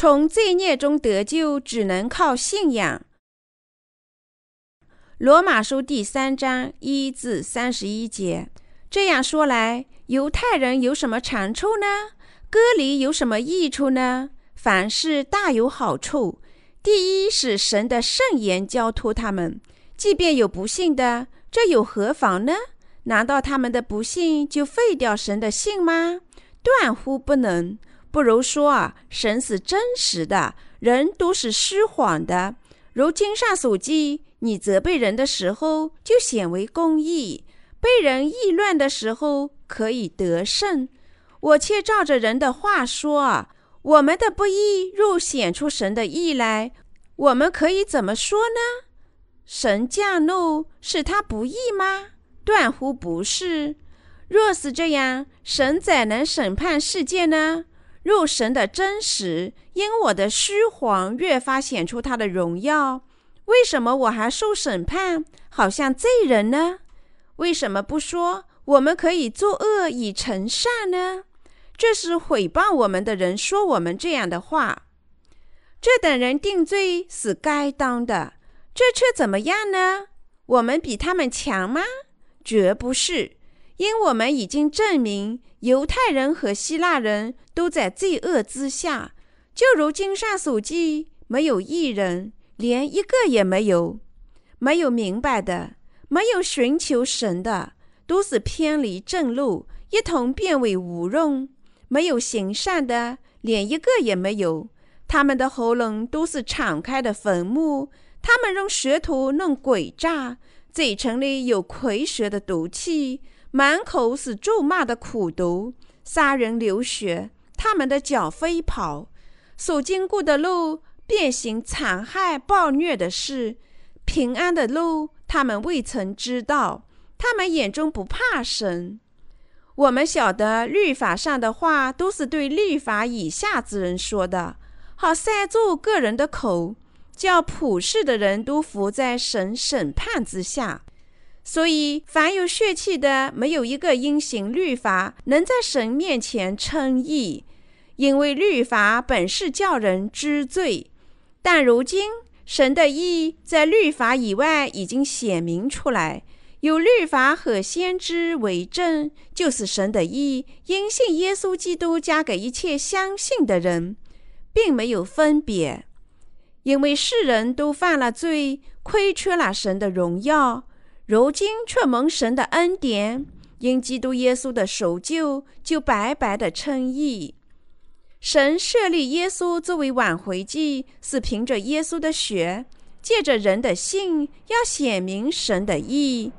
从罪孽中得救，只能靠信仰。罗马书第三章一至三十一节。这样说来，犹太人有什么长处呢？割礼有什么益处呢？凡事大有好处。第一是神的圣言交托他们，即便有不信的，这又何妨呢？难道他们的不信就废掉神的信吗？断乎不能。不如说啊，神是真实的，人都是虚谎的。如经上所记。你责备人的时候，就显为公义；被人议论的时候，可以得胜。我却照着人的话说啊，我们的不义若显出神的义来，我们可以怎么说呢？神降怒是他不义吗？断乎不是。若是这样，神怎能审判世界呢？若神的真实因我的虚谎越发显出他的荣耀。为什么我还受审判，好像罪人呢？为什么不说我们可以作恶以成善呢？这是毁谤我们的人说我们这样的话。这等人定罪是该当的，这却怎么样呢？我们比他们强吗？绝不是，因我们已经证明，犹太人和希腊人都在罪恶之下，就如经上所记，没有一人。连一个也没有，没有明白的，没有寻求神的，都是偏离正路，一同变为无用；没有行善的，连一个也没有。他们的喉咙都是敞开的坟墓，他们用舌头弄诡诈，嘴唇里有蝰蛇的毒气，满口是咒骂的苦毒，杀人流血。他们的脚飞跑，所经过的路。变形、残害、暴虐的事，平安的路，他们未曾知道。他们眼中不怕神。我们晓得律法上的话，都是对律法以下之人说的，好塞住个人的口，叫普世的人都伏在神审判之下。所以，凡有血气的，没有一个因行律法能在神面前称义，因为律法本是叫人知罪。但如今，神的意在律法以外已经显明出来，有律法和先知为证，就是神的意因信耶稣基督加给一切相信的人，并没有分别，因为世人都犯了罪，亏缺了神的荣耀，如今却蒙神的恩典，因基督耶稣的守旧，就白白的称义。神设立耶稣作为挽回祭，是凭着耶稣的血，借着人的信，要显明神的义，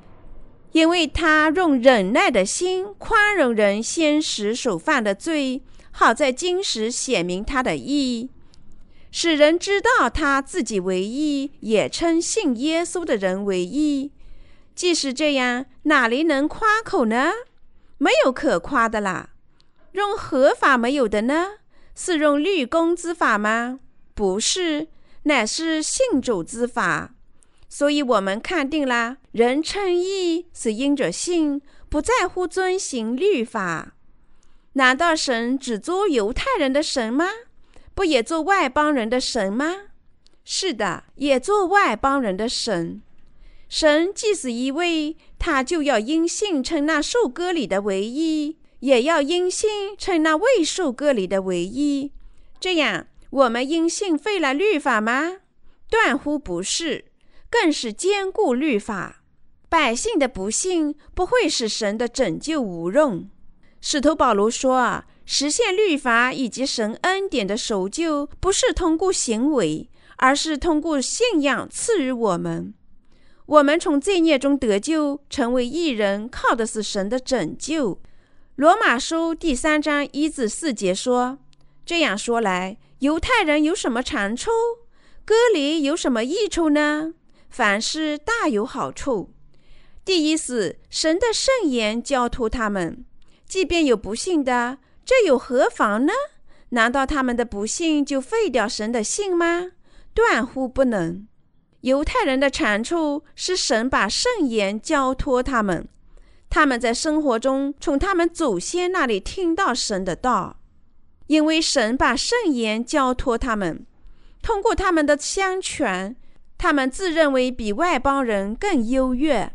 因为他用忍耐的心宽容人先时所犯的罪，好在今时显明他的义，使人知道他自己为义，也称信耶稣的人为义。既是这样，哪里能夸口呢？没有可夸的啦。用合法没有的呢？是用律公之法吗？不是，乃是信主之法。所以，我们看定了，人称义是因着信，不在乎遵行律法。难道神只做犹太人的神吗？不也做外邦人的神吗？是的，也做外邦人的神。神既是一位，他就要因信称那受割礼的为义。也要因信称那未受割礼的为义，这样我们因信废了律法吗？断乎不是，更是坚固律法。百姓的不幸不会使神的拯救无用。使徒保罗说，实现律法以及神恩典的守旧，不是通过行为，而是通过信仰赐予我们。我们从罪孽中得救，成为义人，靠的是神的拯救。罗马书第三章一至四节说：“这样说来，犹太人有什么长处？割礼有什么益处呢？凡事大有好处。第一是神的圣言交托他们，即便有不信的，这又何妨呢？难道他们的不信就废掉神的信吗？断乎不能。犹太人的长处是神把圣言交托他们。”他们在生活中从他们祖先那里听到神的道，因为神把圣言交托他们，通过他们的相传，他们自认为比外邦人更优越。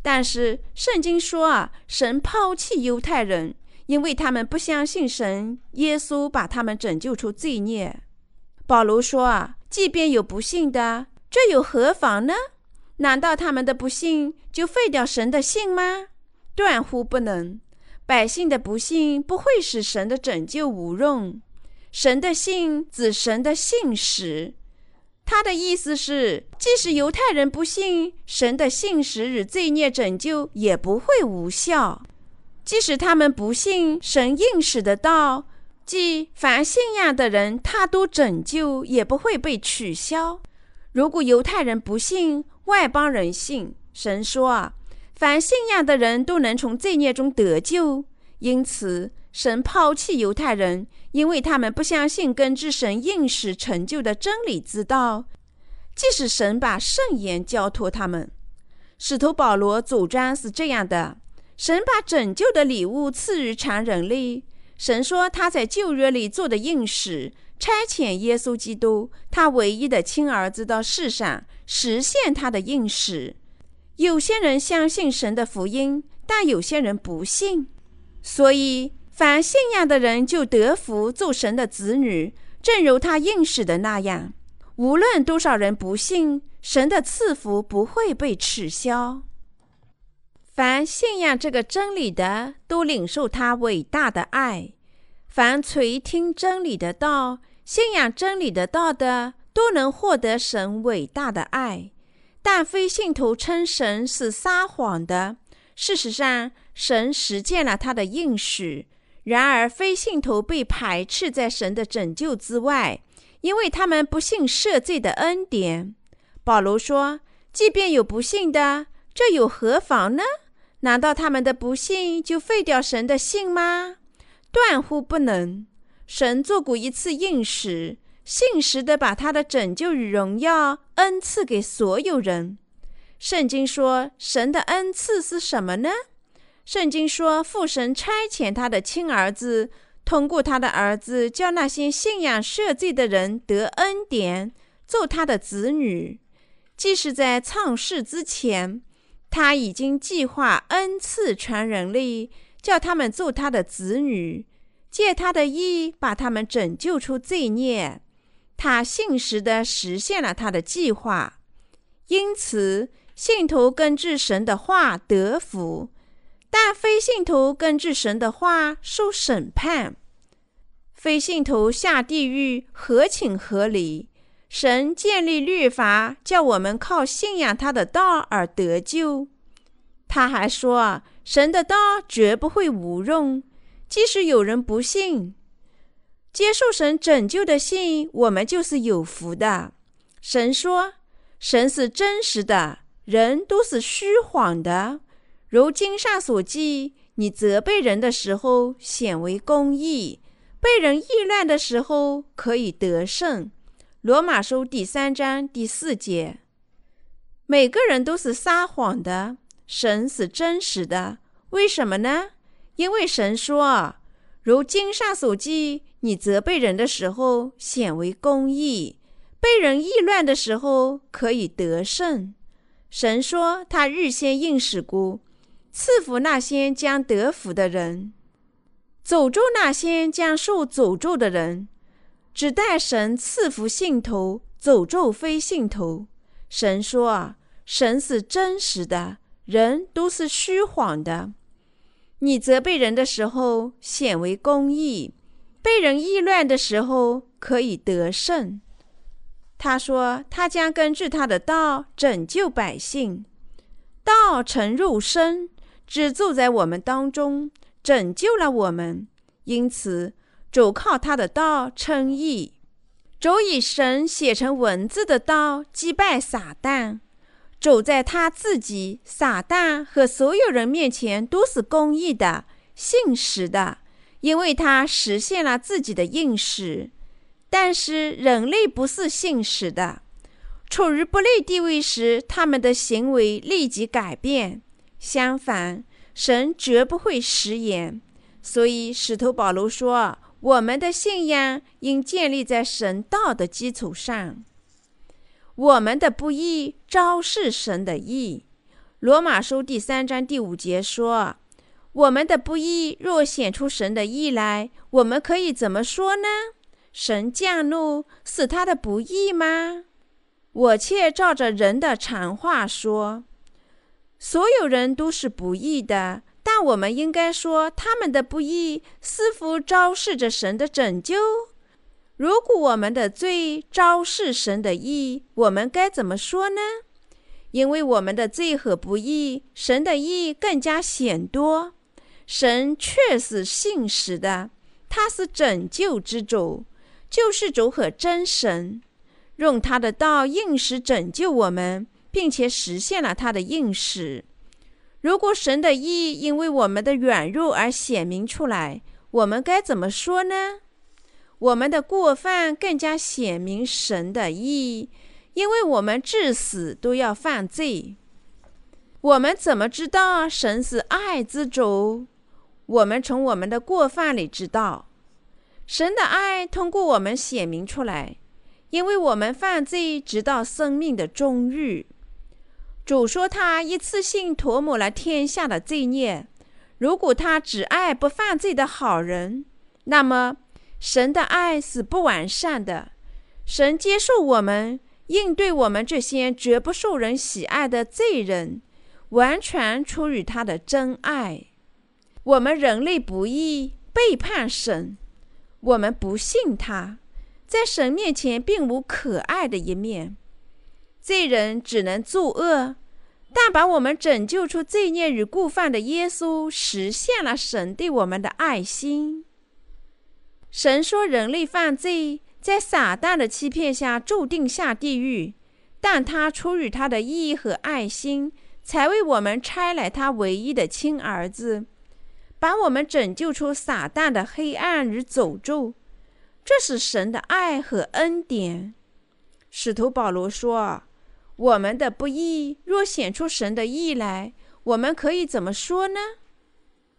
但是圣经说啊，神抛弃犹太人，因为他们不相信神。耶稣把他们拯救出罪孽。保罗说啊，即便有不信的，这又何妨呢？难道他们的不信就废掉神的信吗？断乎不能。百姓的不信不会使神的拯救无用。神的信指神的信使。他的意思是，即使犹太人不信神的信使与罪孽拯救，也不会无效；即使他们不信神应使的道，即凡信仰的人，他都拯救，也不会被取消。如果犹太人不信，外邦人信，神说啊，凡信仰的人都能从罪孽中得救。因此，神抛弃犹太人。因为他们不相信根治神应许成就的真理之道，即使神把圣言交托他们，使徒保罗主张是这样的：神把拯救的礼物赐予全人类。神说他在旧约里做的应许，差遣耶稣基督，他唯一的亲儿子到世上实现他的应许。有些人相信神的福音，但有些人不信，所以。凡信仰的人就得福，做神的子女，正如他应许的那样。无论多少人不信，神的赐福不会被取消。凡信仰这个真理的，都领受他伟大的爱；凡垂听真理的道、信仰真理的道的，都能获得神伟大的爱。但非信徒称神是撒谎的。事实上，神实践了他的应许。然而，非信徒被排斥在神的拯救之外，因为他们不信赦罪的恩典。保罗说：“即便有不信的，这又何妨呢？难道他们的不信就废掉神的信吗？断乎不能。神做过一次应许，信实的把他的拯救与荣耀恩赐给所有人。圣经说，神的恩赐是什么呢？”圣经说，父神差遣他的亲儿子，通过他的儿子，叫那些信仰赦罪的人得恩典，做他的子女。即使在创世之前，他已经计划恩赐全人类，叫他们做他的子女，借他的意把他们拯救出罪孽。他信实地实现了他的计划，因此信徒根据神的话得福。但非信徒根据神的话受审判，非信徒下地狱合情合理。神建立律法，叫我们靠信仰他的道而得救。他还说，神的道绝不会无用，即使有人不信，接受神拯救的信，我们就是有福的。神说，神是真实的，人都是虚谎的。如经上所记，你责备人的时候显为公义，被人议论的时候可以得胜。罗马书第三章第四节。每个人都是撒谎的，神是真实的。为什么呢？因为神说：“如经上所记，你责备人的时候显为公义，被人议乱的时候可以得胜。”神说他日先应许过。赐福那些将得福的人，诅咒那些将受诅咒的人，只待神赐福信徒，诅咒非信徒。神说：“啊，神是真实的，人都是虚谎的。你责备人的时候显为公义，被人议乱的时候可以得胜。”他说：“他将根据他的道拯救百姓，道成肉身。”只住在我们当中，拯救了我们。因此，主靠他的道称义，主以神写成文字的道击败撒旦。主在他自己、撒旦和所有人面前都是公义的、信实的，因为他实现了自己的应许。但是人类不是信实的，处于不利地位时，他们的行为立即改变。相反，神绝不会食言，所以使徒保罗说：“我们的信仰应建立在神道的基础上。我们的不义昭示神的义。罗马书第三章第五节说：“我们的不义若显出神的义来，我们可以怎么说呢？神降怒是他的不义吗？我却照着人的常话说，所有人都是不义的。但我们应该说，他们的不义似乎昭示着神的拯救。”如果我们的罪昭示神的义，我们该怎么说呢？因为我们的罪和不义，神的义更加显多。神确实信实的，他是拯救之主，救世主和真神，用他的道应时拯救我们，并且实现了他的应时。如果神的意因为我们的软弱而显明出来，我们该怎么说呢？我们的过犯更加显明神的意，因为我们至死都要犯罪。我们怎么知道神是爱之主？我们从我们的过犯里知道，神的爱通过我们显明出来，因为我们犯罪直到生命的终日。主说他一次性涂抹了天下的罪孽。如果他只爱不犯罪的好人，那么。神的爱是不完善的，神接受我们，应对我们这些绝不受人喜爱的罪人，完全出于他的真爱。我们人类不义，背叛神，我们不信他，在神面前并无可爱的一面。罪人只能作恶，但把我们拯救出罪孽与过犯的耶稣，实现了神对我们的爱心。神说：“人类犯罪，在撒旦的欺骗下，注定下地狱。但他出于他的义和爱心，才为我们差来他唯一的亲儿子，把我们拯救出撒旦的黑暗与诅咒。这是神的爱和恩典。”使徒保罗说：“我们的不义若显出神的义来，我们可以怎么说呢？”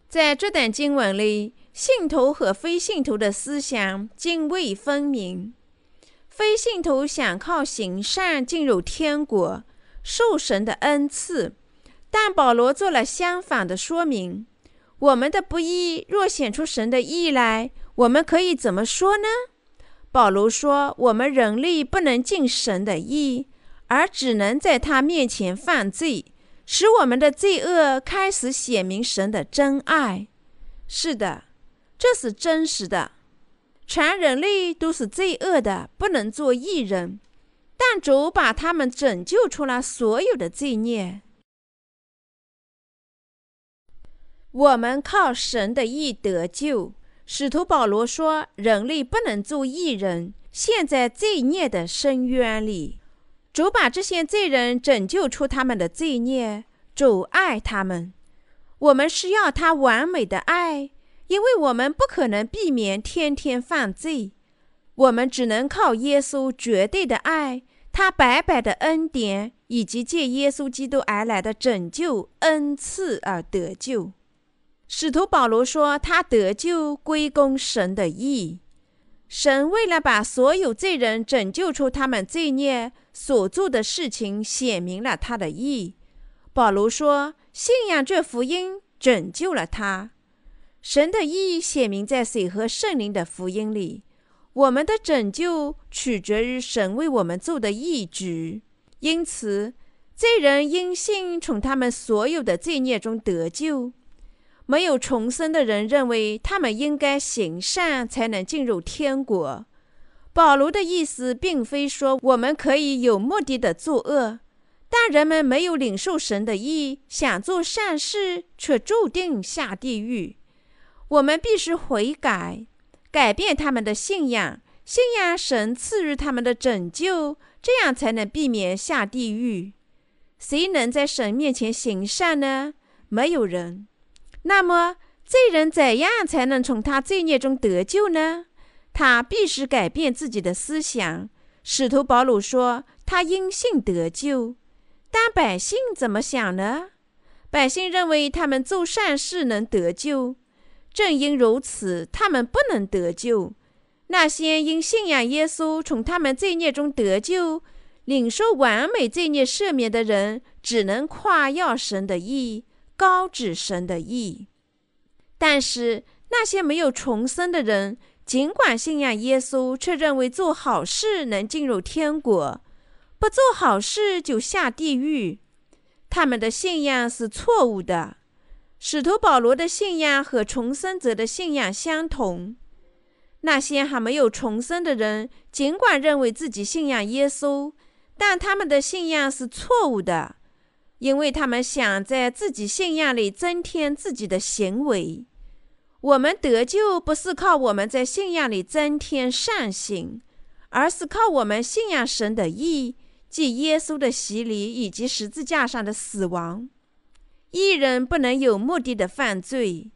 在这段经文里。信徒和非信徒的思想泾渭分明。非信徒想靠行善进入天国，受神的恩赐，但保罗做了相反的说明：我们的不义若显出神的义来，我们可以怎么说呢？保罗说：我们人力不能尽神的义，而只能在他面前犯罪，使我们的罪恶开始显明神的真爱。是的。这是真实的，全人类都是罪恶的，不能做义人。但主把他们拯救出了所有的罪孽。我们靠神的义得救。使徒保罗说：“人类不能做义人，陷在罪孽的深渊里。主把这些罪人拯救出他们的罪孽。主爱他们，我们需要他完美的爱。”因为我们不可能避免天天犯罪，我们只能靠耶稣绝对的爱，他白白的恩典，以及借耶稣基督而来的拯救恩赐而得救。使徒保罗说：“他得救归功神的义，神为了把所有罪人拯救出他们罪孽所做的事情，显明了他的义。”保罗说：“信仰这福音，拯救了他。”神的义显明在水和圣灵的福音里。我们的拯救取决于神为我们做的义举。因此，罪人因信从他们所有的罪孽中得救。没有重生的人认为他们应该行善才能进入天国。保罗的意思并非说我们可以有目的的作恶，但人们没有领受神的意，想做善事却注定下地狱。我们必须悔改，改变他们的信仰，信仰神赐予他们的拯救，这样才能避免下地狱。谁能在神面前行善呢？没有人。那么罪人怎样才能从他罪孽中得救呢？他必须改变自己的思想。使徒保罗说：“他因信得救。”但百姓怎么想呢？百姓认为他们做善事能得救。正因如此，他们不能得救。那些因信仰耶稣从他们罪孽中得救、领受完美罪孽赦免的人，只能夸耀神的义，高指神的意。但是那些没有重生的人，尽管信仰耶稣，却认为做好事能进入天国，不做好事就下地狱。他们的信仰是错误的。使徒保罗的信仰和重生者的信仰相同。那些还没有重生的人，尽管认为自己信仰耶稣，但他们的信仰是错误的，因为他们想在自己信仰里增添自己的行为。我们得救不是靠我们在信仰里增添善行，而是靠我们信仰神的义，即耶稣的洗礼以及十字架上的死亡。义人不能有目的的犯罪。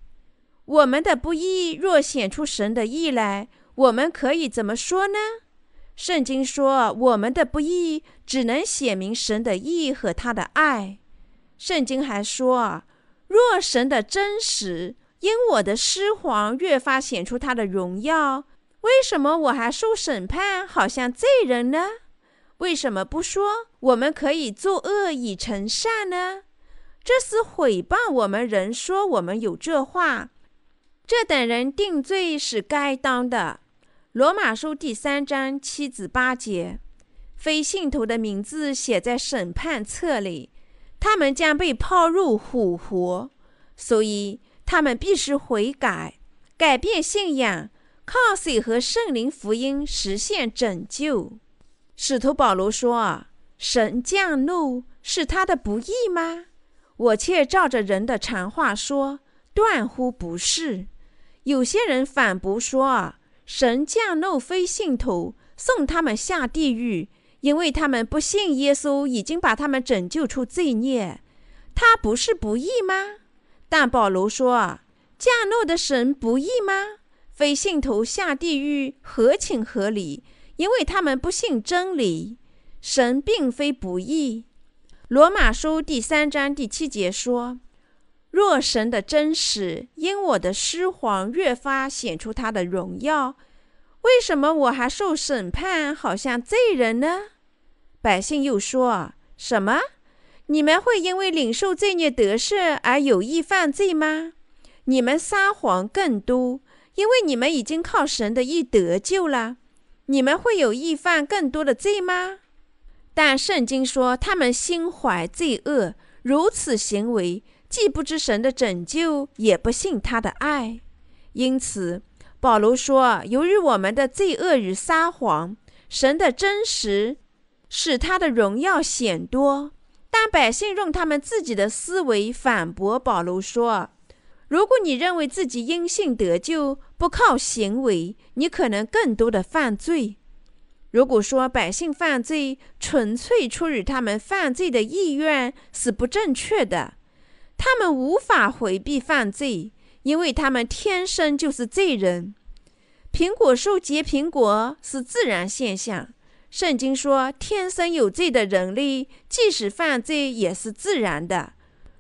我们的不义若显出神的义来，我们可以怎么说呢？圣经说，我们的不义只能显明神的义和他的爱。圣经还说，若神的真实因我的失谎越发显出他的荣耀，为什么我还受审判，好像罪人呢？为什么不说我们可以作恶以成善呢？这是毁谤我们人说我们有这话。这等人定罪是该当的。罗马书第三章七至八节，非信徒的名字写在审判册里，他们将被抛入虎活，所以他们必须悔改，改变信仰，靠水和圣灵福音实现拯救。使徒保罗说：“神降怒是他的不义吗？我却照着人的常话说，断乎不是。”有些人反驳说：“，神降怒非信徒，送他们下地狱，因为他们不信耶稣，已经把他们拯救出罪孽。他不是不义吗？”但保罗说：“降怒的神不义吗？非信徒下地狱合情合理，因为他们不信真理。神并非不义。”罗马书第三章第七节说。若神的真实因我的失谎越发显出他的荣耀，为什么我还受审判，好像罪人呢？百姓又说什么？你们会因为领受罪孽得赦而有意犯罪吗？你们撒谎更多，因为你们已经靠神的意得救了。你们会有意犯更多的罪吗？但圣经说他们心怀罪恶，如此行为。既不知神的拯救，也不信他的爱，因此保罗说：“由于我们的罪恶与撒谎，神的真实使他的荣耀显多。但百姓用他们自己的思维反驳保罗说：‘如果你认为自己因信得救，不靠行为，你可能更多的犯罪。如果说百姓犯罪纯粹出于他们犯罪的意愿，是不正确的。’”他们无法回避犯罪，因为他们天生就是罪人。苹果树结苹果是自然现象。圣经说，天生有罪的人类，即使犯罪也是自然的。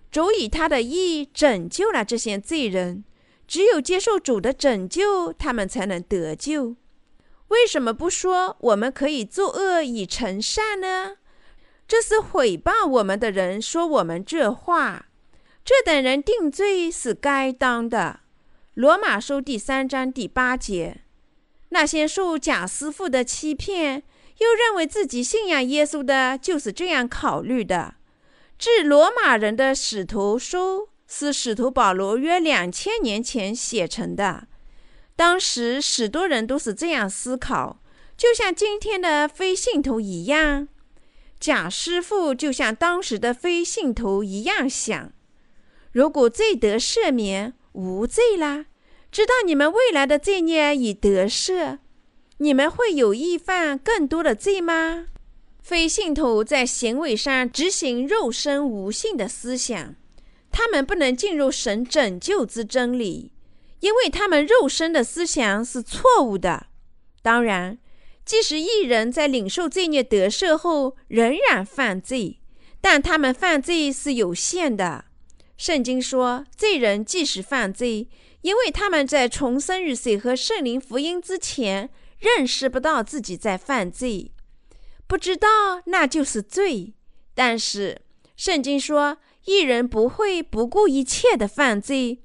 主以他的义拯救了这些罪人，只有接受主的拯救，他们才能得救。为什么不说我们可以作恶以成善呢？这是毁谤我们的人说我们这话。这等人定罪是该当的。罗马书第三章第八节，那些受假师傅的欺骗，又认为自己信仰耶稣的，就是这样考虑的。致罗马人的使徒书是使徒保罗约两千年前写成的。当时许多人都是这样思考，就像今天的非信徒一样。假师傅就像当时的非信徒一样想。如果罪得赦免，无罪啦。知道你们未来的罪孽已得赦，你们会有意犯更多的罪吗？非信徒在行为上执行肉身无性的思想，他们不能进入神拯救之真理，因为他们肉身的思想是错误的。当然，即使一人在领受罪孽得赦后仍然犯罪，但他们犯罪是有限的。圣经说，罪人即使犯罪，因为他们在重生于水和圣灵福音之前，认识不到自己在犯罪，不知道那就是罪。但是圣经说，一人不会不顾一切的犯罪，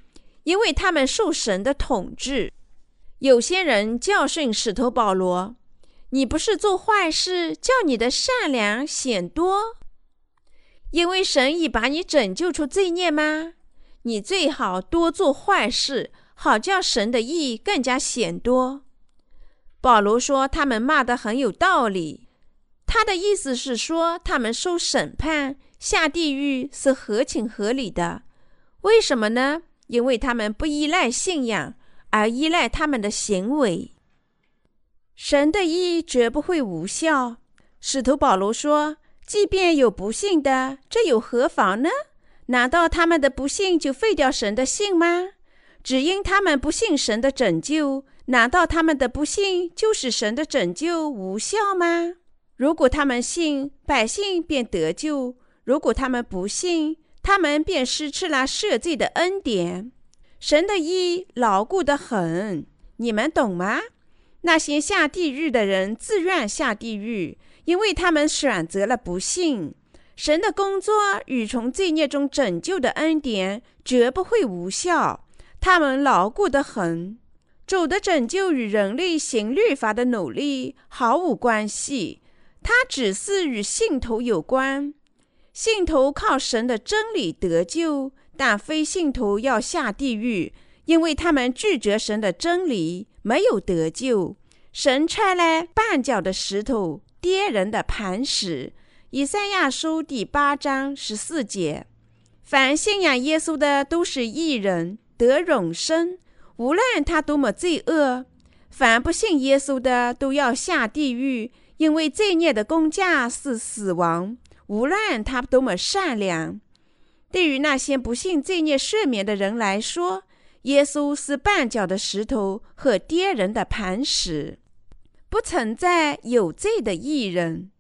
因为他们受神的统治。有些人教训使徒保罗：“你不是做坏事，叫你的善良显多，因为神已把你拯救出罪孽吗？”你最好多做坏事，好叫神的义更加显多。保罗说他们骂得很有道理，他的意思是说他们受审判、下地狱是合情合理的。为什么呢？因为他们不依赖信仰，而依赖他们的行为。神的义绝不会无效。使徒保罗说：“即便有不信的，这又何妨呢？”难道他们的不幸就废掉神的信吗？只因他们不信神的拯救，难道他们的不幸就使神的拯救无效吗？如果他们信，百姓便得救；如果他们不信，他们便失去了赦罪的恩典。神的意牢固得很，你们懂吗？那些下地狱的人自愿下地狱，因为他们选择了不信。神的工作与从罪孽中拯救的恩典绝不会无效，他们牢固得很。主的拯救与人类行律法的努力毫无关系，它只是与信徒有关。信徒靠神的真理得救，但非信徒要下地狱，因为他们拒绝神的真理，没有得救。神拆来绊脚的石头，跌人的磐石。以赛亚书第八章十四节：凡信仰耶稣的都是义人，得永生，无论他多么罪恶；凡不信耶稣的都要下地狱，因为罪孽的工价是死亡。无论他多么善良，对于那些不信罪孽赦免的人来说，耶稣是绊脚的石头和跌人的磐石，不存在有罪的艺人。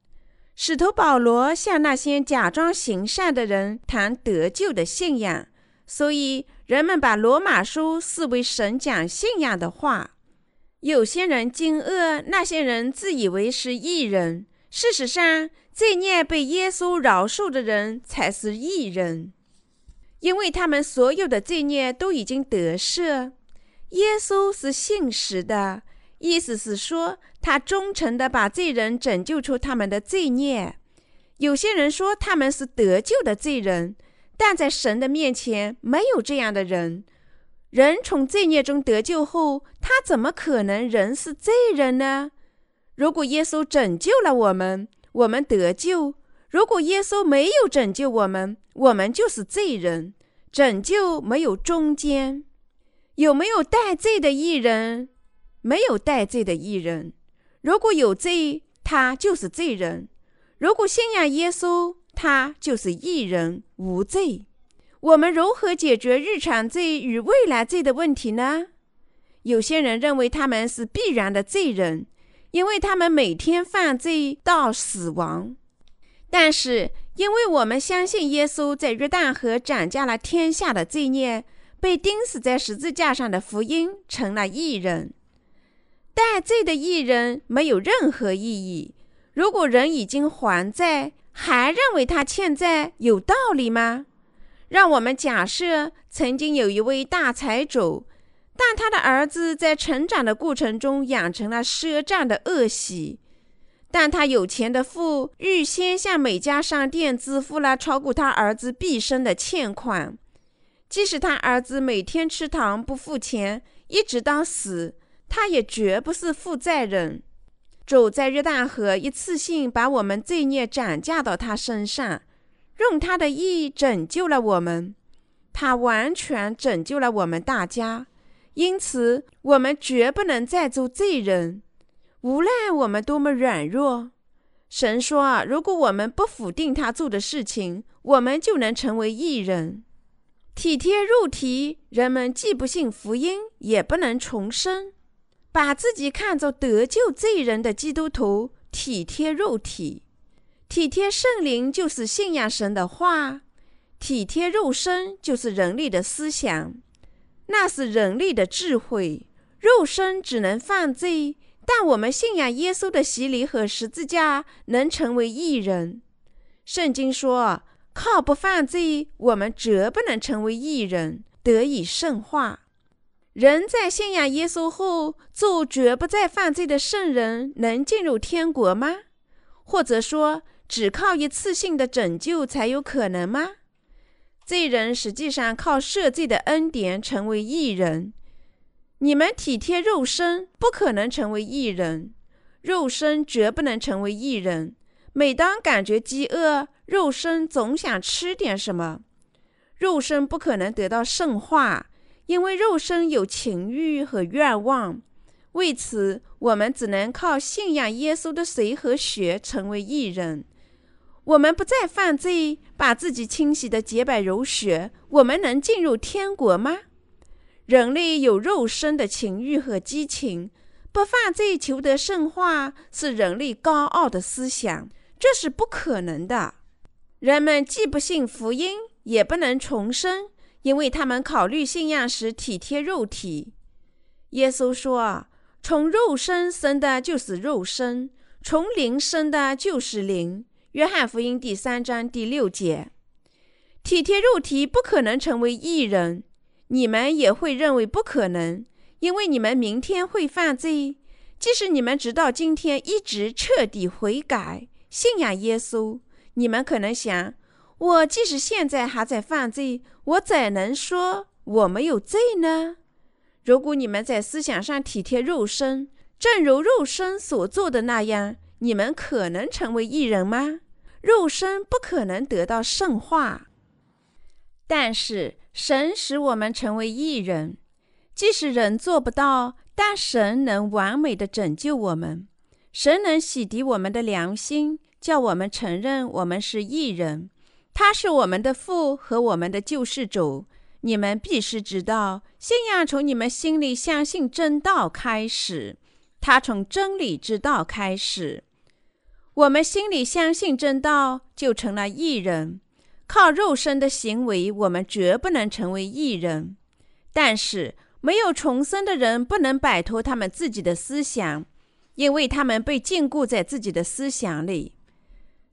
使徒保罗向那些假装行善的人谈得救的信仰，所以人们把罗马书视为神讲信仰的话。有些人惊愕，那些人自以为是艺人。事实上，罪孽被耶稣饶恕的人才是艺人，因为他们所有的罪孽都已经得赦。耶稣是信实的。意思是说，他忠诚地把罪人拯救出他们的罪孽。有些人说他们是得救的罪人，但在神的面前没有这样的人。人从罪孽中得救后，他怎么可能仍是罪人呢？如果耶稣拯救了我们，我们得救；如果耶稣没有拯救我们，我们就是罪人。拯救没有中间。有没有带罪的艺人？没有带罪的艺人，如果有罪，他就是罪人；如果信仰耶稣，他就是艺人，无罪。我们如何解决日常罪与未来罪的问题呢？有些人认为他们是必然的罪人，因为他们每天犯罪到死亡。但是，因为我们相信耶稣在约旦河斩下了天下的罪孽，被钉死在十字架上的福音成了艺人。带罪的艺人没有任何意义。如果人已经还债，还认为他欠债有道理吗？让我们假设曾经有一位大财主，但他的儿子在成长的过程中养成了赊账的恶习。但他有钱的父预先向每家商店支付了超过他儿子毕生的欠款，即使他儿子每天吃糖不付钱，一直到死。他也绝不是负债人。主在约旦河一次性把我们罪孽转嫁到他身上，用他的义拯救了我们。他完全拯救了我们大家，因此我们绝不能再做罪人。无论我们多么软弱，神说啊，如果我们不否定他做的事情，我们就能成为义人。体贴肉体，人们既不信福音，也不能重生。把自己看作得救罪人的基督徒，体贴肉体，体贴圣灵就是信仰神的话，体贴肉身就是人类的思想。那是人类的智慧。肉身只能犯罪，但我们信仰耶稣的洗礼和十字架，能成为义人。圣经说：“靠不犯罪，我们绝不能成为义人，得以圣化。”人在信仰耶稣后，做绝不再犯罪的圣人，能进入天国吗？或者说，只靠一次性的拯救才有可能吗？罪人实际上靠赦罪的恩典成为义人。你们体贴肉身，不可能成为义人；肉身绝不能成为义人。每当感觉饥饿，肉身总想吃点什么。肉身不可能得到圣化，因为肉身有情欲和愿望。为此，我们只能靠信仰耶稣的水和血成为义人。我们不再犯罪，把自己清洗的洁白如雪，我们能进入天国吗？人类有肉身的情欲和激情，不犯罪求得圣化是人类高傲的思想，这是不可能的。人们既不信福音，也不能重生，因为他们考虑信仰时体贴肉体。耶稣说：“从肉身生的就是肉身，从灵生的就是灵。”约翰福音第三章第六节，体贴肉体不可能成为义人，你们也会认为不可能，因为你们明天会犯罪。即使你们直到今天一直彻底悔改、信仰耶稣，你们可能想：我即使现在还在犯罪，我怎能说我没有罪呢？如果你们在思想上体贴肉身，正如肉身所做的那样，你们可能成为义人吗？肉身不可能得到圣化，但是神使我们成为义人。即使人做不到，但神能完美的拯救我们。神能洗涤我们的良心，叫我们承认我们是义人。他是我们的父和我们的救世主。你们必须知道，信仰从你们心里相信真道开始。他从真理之道开始。我们心里相信真道，就成了异人。靠肉身的行为，我们绝不能成为异人。但是，没有重生的人不能摆脱他们自己的思想，因为他们被禁锢在自己的思想里。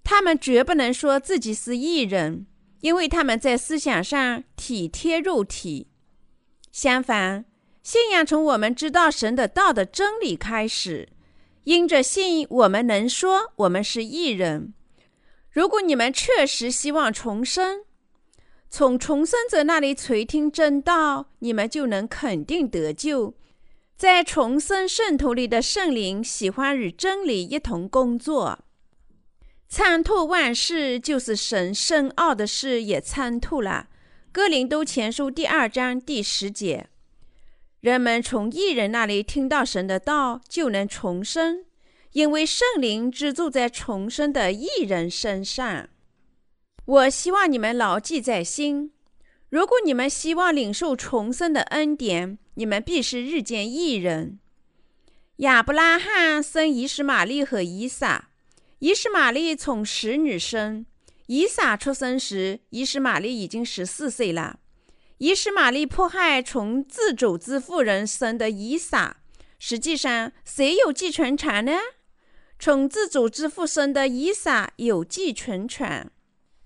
他们绝不能说自己是异人，因为他们在思想上体贴肉体。相反，信仰从我们知道神的道的真理开始。因着信，我们能说我们是异人。如果你们确实希望重生，从重生者那里垂听真道，你们就能肯定得救。在重生圣徒里的圣灵喜欢与真理一同工作，参透万事，就是神深奥的事也参透了。哥林都前书第二章第十节。人们从异人那里听到神的道，就能重生，因为圣灵居住在重生的异人身上。我希望你们牢记在心：如果你们希望领受重生的恩典，你们必须日见异人。亚伯拉罕生以实玛利和以撒，以实玛利从十女生，以撒出生时，以实玛利已经十四岁了。以实玛利迫害从自主之妇人生的以撒，实际上谁有继承权呢？从自主之妇生的以撒有继承权，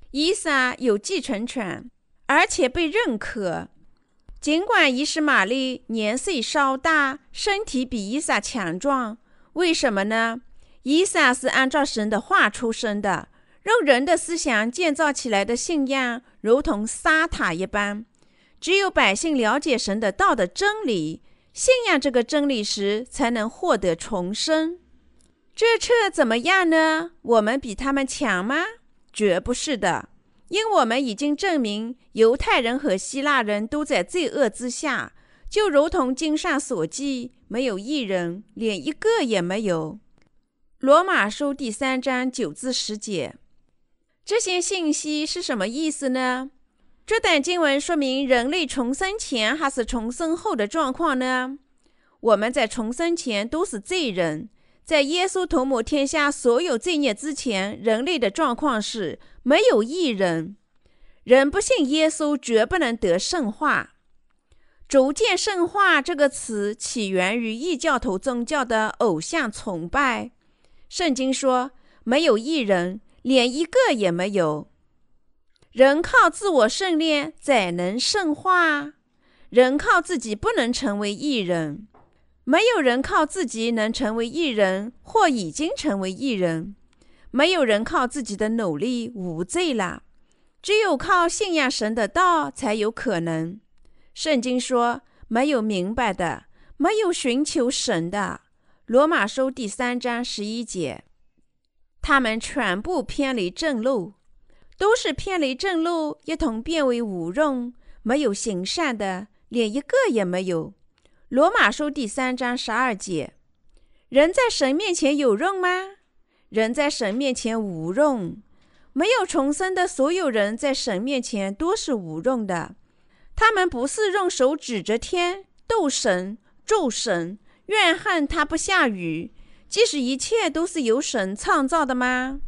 以撒有继承权，而且被认可。尽管以实玛利年岁稍大，身体比以撒强壮，为什么呢？以撒是按照神的话出生的，用人的思想建造起来的信仰，如同沙塔一般。只有百姓了解神的道的真理，信仰这个真理时，才能获得重生。这车怎么样呢？我们比他们强吗？绝不是的，因我们已经证明，犹太人和希腊人都在罪恶之下，就如同经上所记，没有一人，连一个也没有。罗马书第三章九至十节，这些信息是什么意思呢？这段经文说明人类重生前还是重生后的状况呢？我们在重生前都是罪人，在耶稣涂抹天下所有罪孽之前，人类的状况是没有一人。人不信耶稣，绝不能得圣化。逐渐圣化这个词起源于异教徒宗教的偶像崇拜。圣经说：“没有一人，连一个也没有。人靠自我圣练，怎能圣化？人靠自己不能成为艺人。没有人靠自己能成为艺人，或已经成为艺人。没有人靠自己的努力无罪了。只有靠信仰神的道才有可能。”圣经说：“没有明白的，没有寻求神的。”罗马书第三章十一节，他们全部偏离正路，都是偏离正路，一同变为无用，没有行善的，连一个也没有。罗马书第三章十二节，人在神面前有用吗？人在神面前无用，没有重生的所有人在神面前都是无用的。他们不是用手指着天斗神、咒神、怨恨他不下雨，即使一切都是由神创造的吗？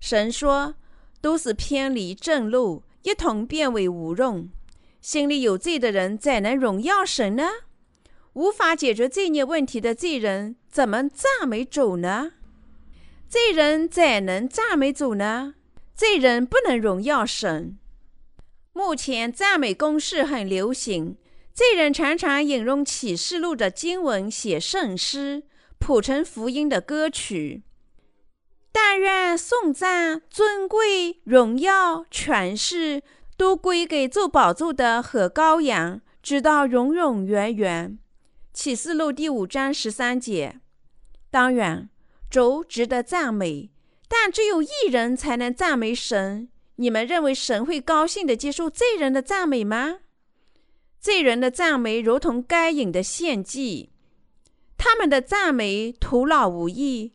神说，都是偏离正路，一同变为无用。心里有罪的人怎能荣耀神呢？无法解决罪孽问题的罪人怎么赞美主呢？罪人怎能赞美主呢？罪人不能荣耀神。目前赞美公式很流行，罪人常常引用启示录的经文写圣诗，谱成福音的歌曲。但愿颂赞、尊贵、荣耀、权势都归给做宝座的和羔羊，直到永永远远。启示录第五章十三节。当然，主值得赞美，但只有一人才能赞美神。你们认为神会高兴地接受罪人的赞美吗？罪人的赞美如同该隐的献祭，他们的赞美徒劳无益。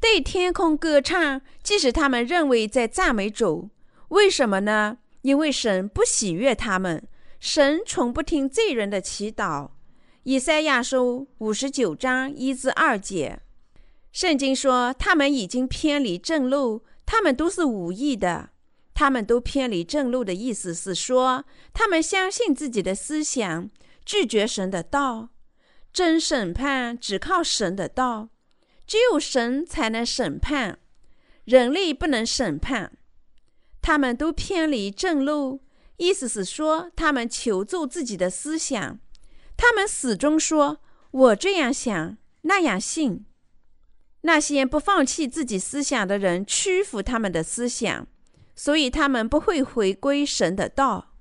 对天空歌唱，即使他们认为在赞美主，为什么呢？因为神不喜悦他们，神从不听罪人的祈祷。以赛亚书五十九章一至二节，圣经说他们已经偏离正路，他们都是无益的。他们都偏离正路的意思是说，他们相信自己的思想，拒绝神的道。真审判只靠神的道，只有神才能审判，人类不能审判。他们都偏离正路，意思是说，他们求助自己的思想，他们始终说：“我这样想，那样信。”那些不放弃自己思想的人，屈服他们的思想。所以他们不会回归神的道。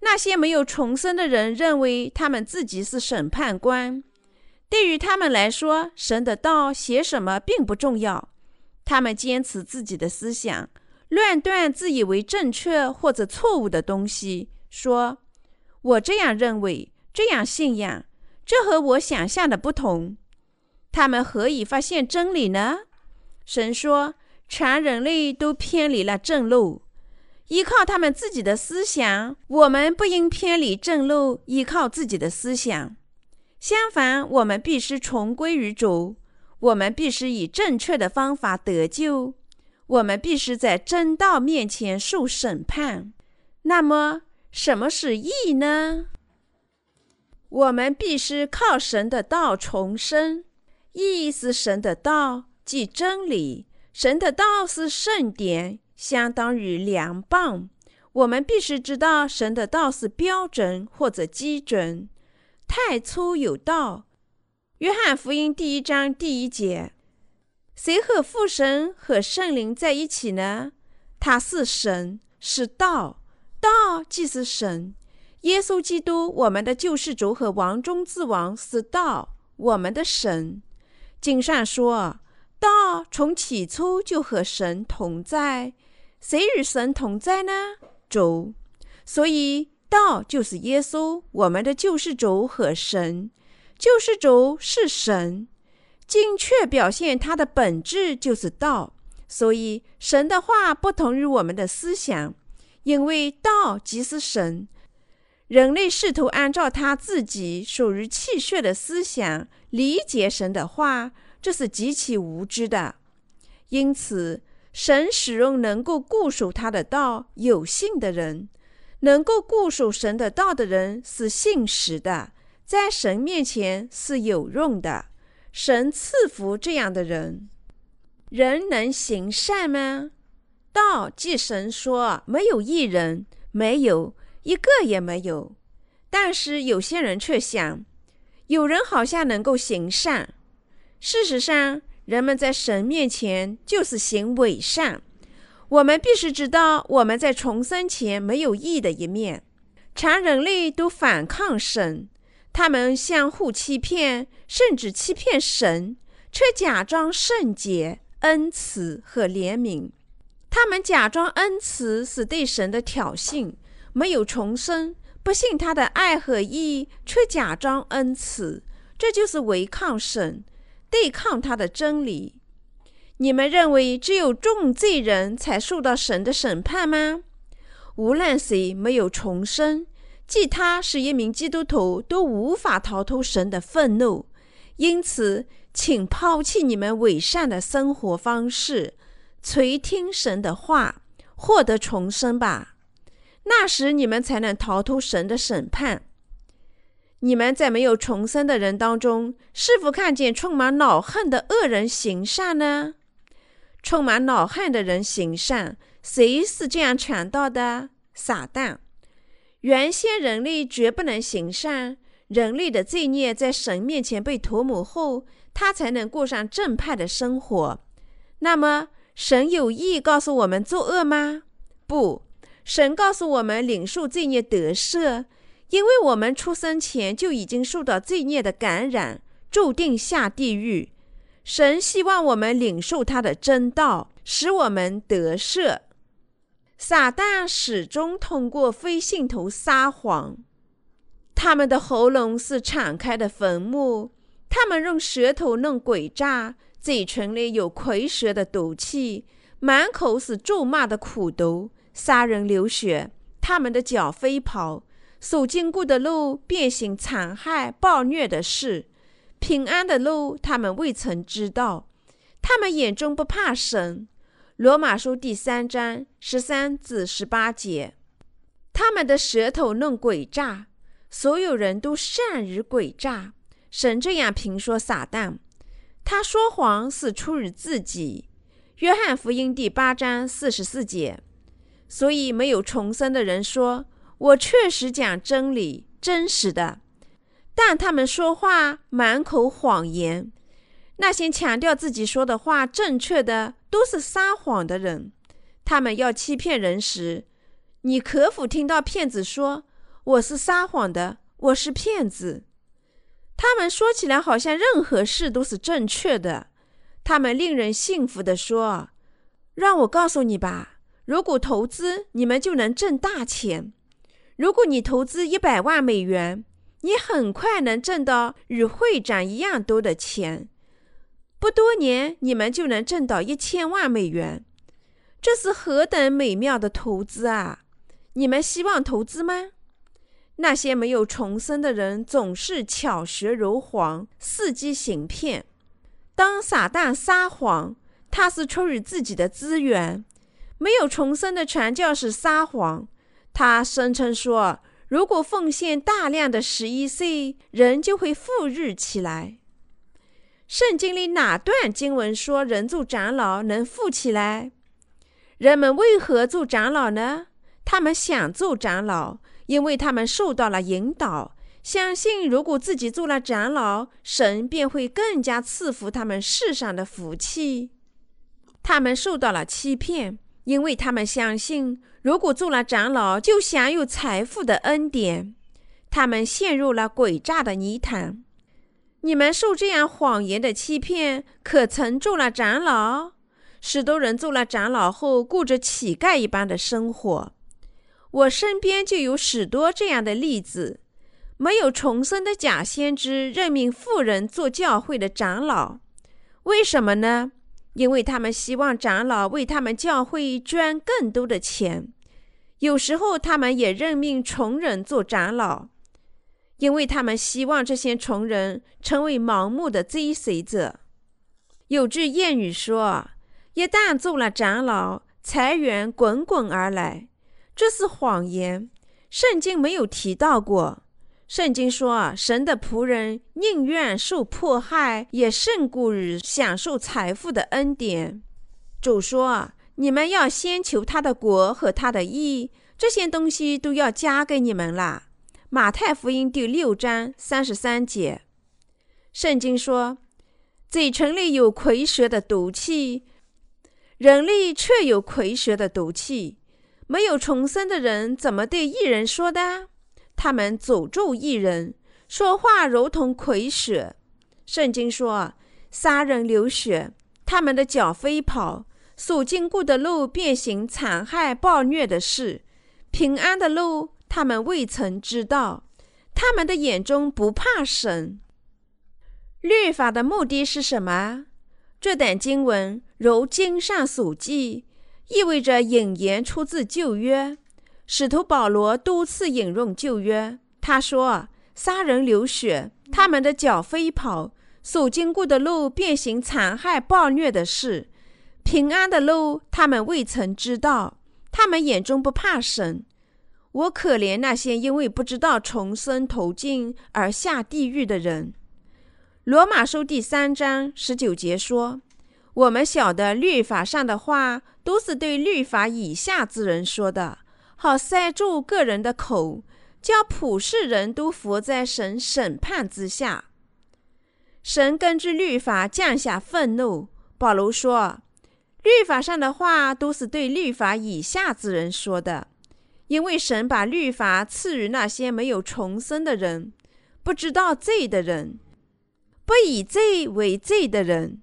那些没有重生的人认为他们自己是审判官，对于他们来说，神的道写什么并不重要。他们坚持自己的思想，乱断自以为正确或者错误的东西，说：“我这样认为，这样信仰，这和我想象的不同。”他们何以发现真理呢？神说。全人类都偏离了正路，依靠他们自己的思想。我们不应偏离正路，依靠自己的思想。相反，我们必须重归于主。我们必须以正确的方法得救。我们必须在真道面前受审判。那么，什么是义呢？我们必须靠神的道重生。义是神的道，即真理。神的道是圣典，相当于良棒。我们必须知道，神的道是标准或者基准。太初有道。约翰福音第一章第一节：谁和父神和圣灵在一起呢？他是神，是道，道即是神。耶稣基督，我们的救世主和王中之王，是道，我们的神。经上说。道从起初就和神同在，谁与神同在呢？主。所以道就是耶稣，我们的救世主和神。救世主是神，精确表现他的本质就是道。所以神的话不同于我们的思想，因为道即是神。人类试图按照他自己属于气血的思想理解神的话。这是极其无知的，因此，神使用能够固守他的道、有信的人，能够固守神的道的人是信实的，在神面前是有用的。神赐福这样的人。人能行善吗？道即神说，没有一人，没有一个也没有。但是有些人却想，有人好像能够行善。事实上，人们在神面前就是行伪善。我们必须知道，我们在重生前没有义的一面。全人类都反抗神，他们相互欺骗，甚至欺骗神，却假装圣洁、恩慈和怜悯。他们假装恩慈是对神的挑衅，没有重生，不信他的爱和义，却假装恩慈，这就是违抗神。对抗他的真理，你们认为只有重罪人才受到神的审判吗？无论谁没有重生，即他是一名基督徒，都无法逃脱神的愤怒。因此，请抛弃你们伪善的生活方式，垂听神的话，获得重生吧。那时，你们才能逃脱神的审判。你们在没有重生的人当中，是否看见充满恼恨的恶人行善呢？充满恼恨的人行善，谁是这样传道的？撒旦。原先人类绝不能行善，人类的罪孽在神面前被涂抹后，他才能过上正派的生活。那么，神有意告诉我们作恶吗？不，神告诉我们领受罪孽得赦。因为我们出生前就已经受到罪孽的感染，注定下地狱。神希望我们领受他的真道，使我们得赦。撒旦始终通过非信徒撒谎，他们的喉咙是敞开的坟墓，他们用舌头弄诡诈，嘴唇里有蝰蛇的毒气，满口是咒骂的苦毒，杀人流血，他们的脚飞跑。所经过的路，变形、残害、暴虐的事；平安的路，他们未曾知道。他们眼中不怕神。罗马书第三章十三至十八节。他们的舌头弄诡诈，所有人都善于诡诈。神这样评说撒旦：他说谎是出于自己。约翰福音第八章四十四节。所以没有重生的人说。我确实讲真理，真实的，但他们说话满口谎言。那些强调自己说的话正确的，都是撒谎的人。他们要欺骗人时，你可否听到骗子说：“我是撒谎的，我是骗子。”他们说起来好像任何事都是正确的。他们令人信服的说：“让我告诉你吧，如果投资，你们就能挣大钱。”如果你投资一百万美元，你很快能挣到与会长一样多的钱。不多年，你们就能挣到一千万美元。这是何等美妙的投资啊！你们希望投资吗？那些没有重生的人总是巧学如簧，伺机行骗。当撒旦撒谎，他是出于自己的资源；没有重生的传教士撒谎。他声称说：“如果奉献大量的十一岁，人就会富裕起来。”圣经里哪段经文说人做长老能富起来？人们为何做长老呢？他们想做长老，因为他们受到了引导，相信如果自己做了长老，神便会更加赐福他们世上的福气。他们受到了欺骗。因为他们相信，如果做了长老，就享有财富的恩典，他们陷入了诡诈的泥潭。你们受这样谎言的欺骗，可曾做了长老？许多人做了长老后，过着乞丐一般的生活。我身边就有许多这样的例子。没有重生的假先知任命富人做教会的长老，为什么呢？因为他们希望长老为他们教会捐更多的钱，有时候他们也任命穷人做长老，因为他们希望这些穷人成为盲目的追随者。有句谚语说：“一旦做了长老，财源滚滚而来。”这是谎言。圣经没有提到过。圣经说啊，神的仆人宁愿受迫害，也胜过于享受财富的恩典。主说，你们要先求他的国和他的义，这些东西都要加给你们啦。马太福音第六章三十三节。圣经说，嘴唇里有蝰蛇的毒气，人力却有蝰蛇的毒气。没有重生的人怎么对艺人说的？他们诅咒一人，说话如同蝰蛇。圣经说，杀人流血，他们的脚飞跑，所经过的路变形，残害暴虐的事，平安的路他们未曾知道。他们的眼中不怕神。律法的目的是什么？这段经文如经上所记。意味着引言出自旧约，使徒保罗多次引用旧约。他说：“杀人流血，他们的脚飞跑，所经过的路变形，残害暴虐的事，平安的路他们未曾知道。他们眼中不怕神。我可怜那些因为不知道重生途径而下地狱的人。”罗马书第三章十九节说。我们晓得律法上的话都是对律法以下之人说的，好塞住个人的口，叫普世人都伏在神审判之下。神根据律法降下愤怒。保罗说，律法上的话都是对律法以下之人说的，因为神把律法赐予那些没有重生的人，不知道罪的人，不以罪为罪的人。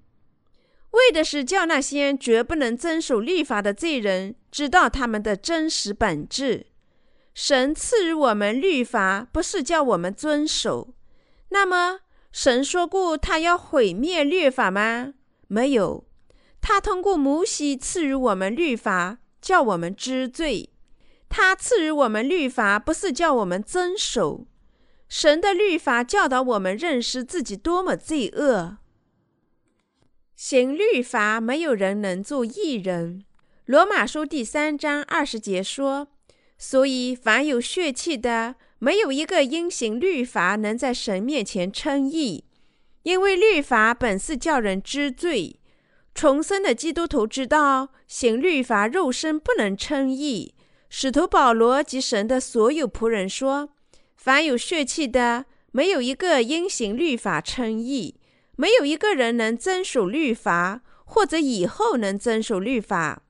为的是叫那些绝不能遵守律法的罪人知道他们的真实本质。神赐予我们律法，不是叫我们遵守。那么，神说过他要毁灭律法吗？没有。他通过摩西赐予我们律法，叫我们知罪。他赐予我们律法，不是叫我们遵守。神的律法教导我们认识自己多么罪恶。行律法，没有人能做义人。罗马书第三章二十节说：“所以凡有血气的，没有一个因行律法能在神面前称义，因为律法本是叫人知罪。重生的基督徒知道，行律法肉身不能称义。使徒保罗及神的所有仆人说：凡有血气的，没有一个因行律法称义。”没有一个人能遵守律法，或者以后能遵守律法，